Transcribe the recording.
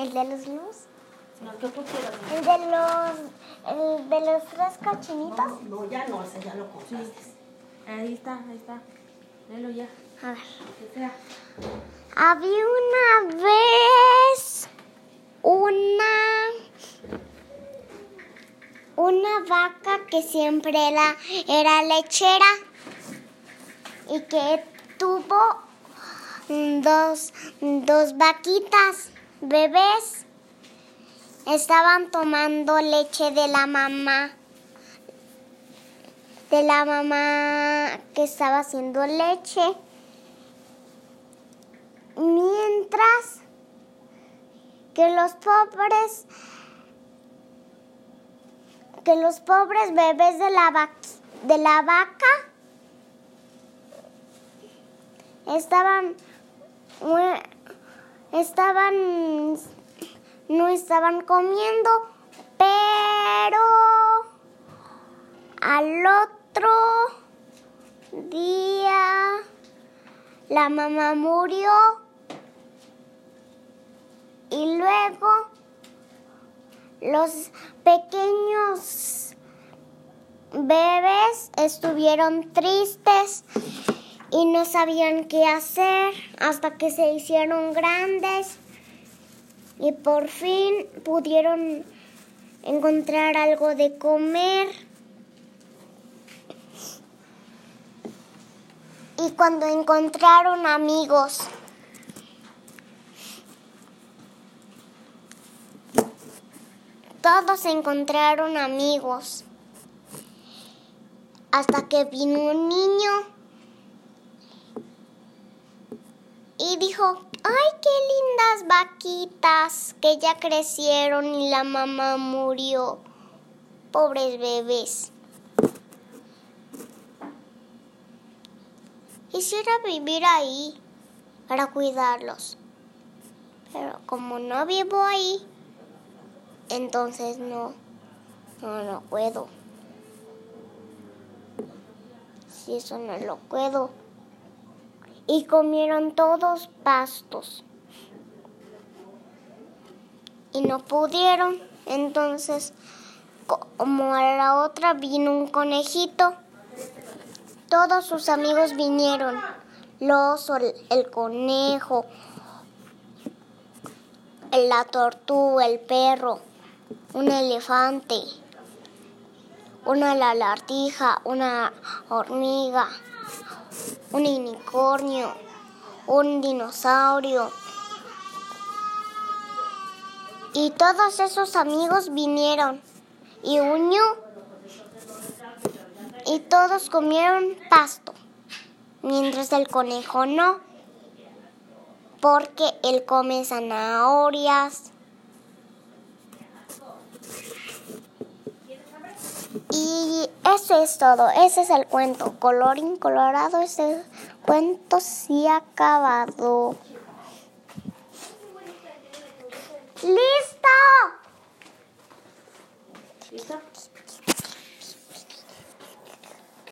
¿El de los luz? No, ¿qué pusieron? ¿El de los, el de los tres cochinitos? No, ya no, ese ya lo compraste. Ahí está, ahí está. Léelo ya. A ver. Que sea. Había una vez una una vaca que siempre era, era lechera y que tuvo dos, dos vaquitas bebés. Estaban tomando leche de la mamá, de la mamá que estaba haciendo leche. Mientras que los pobres que los pobres bebés de la, va- de la vaca estaban mue- estaban no estaban comiendo pero al otro día la mamá murió y luego los pequeños bebés estuvieron tristes y no sabían qué hacer hasta que se hicieron grandes y por fin pudieron encontrar algo de comer. Y cuando encontraron amigos, todos encontraron amigos. Hasta que vino un niño y dijo, ay, qué lindas vaquitas que ya crecieron y la mamá murió. Pobres bebés. Quisiera vivir ahí para cuidarlos. Pero como no vivo ahí, entonces no, no, no puedo. Si eso no lo puedo. Y comieron todos pastos. Y no pudieron. Entonces, como a la otra vino un conejito, todos sus amigos vinieron. El oso, el, conejo, la tortuga, el perro, un elefante, una lagartija, una hormiga, un unicornio, un dinosaurio. Y todos esos amigos vinieron y unió y todos comieron pasto, mientras el conejo no, porque él come zanahorias. Y eso es todo, ese es el cuento. Colorín colorado, ese cuento sí ha acabado. ¡Listo!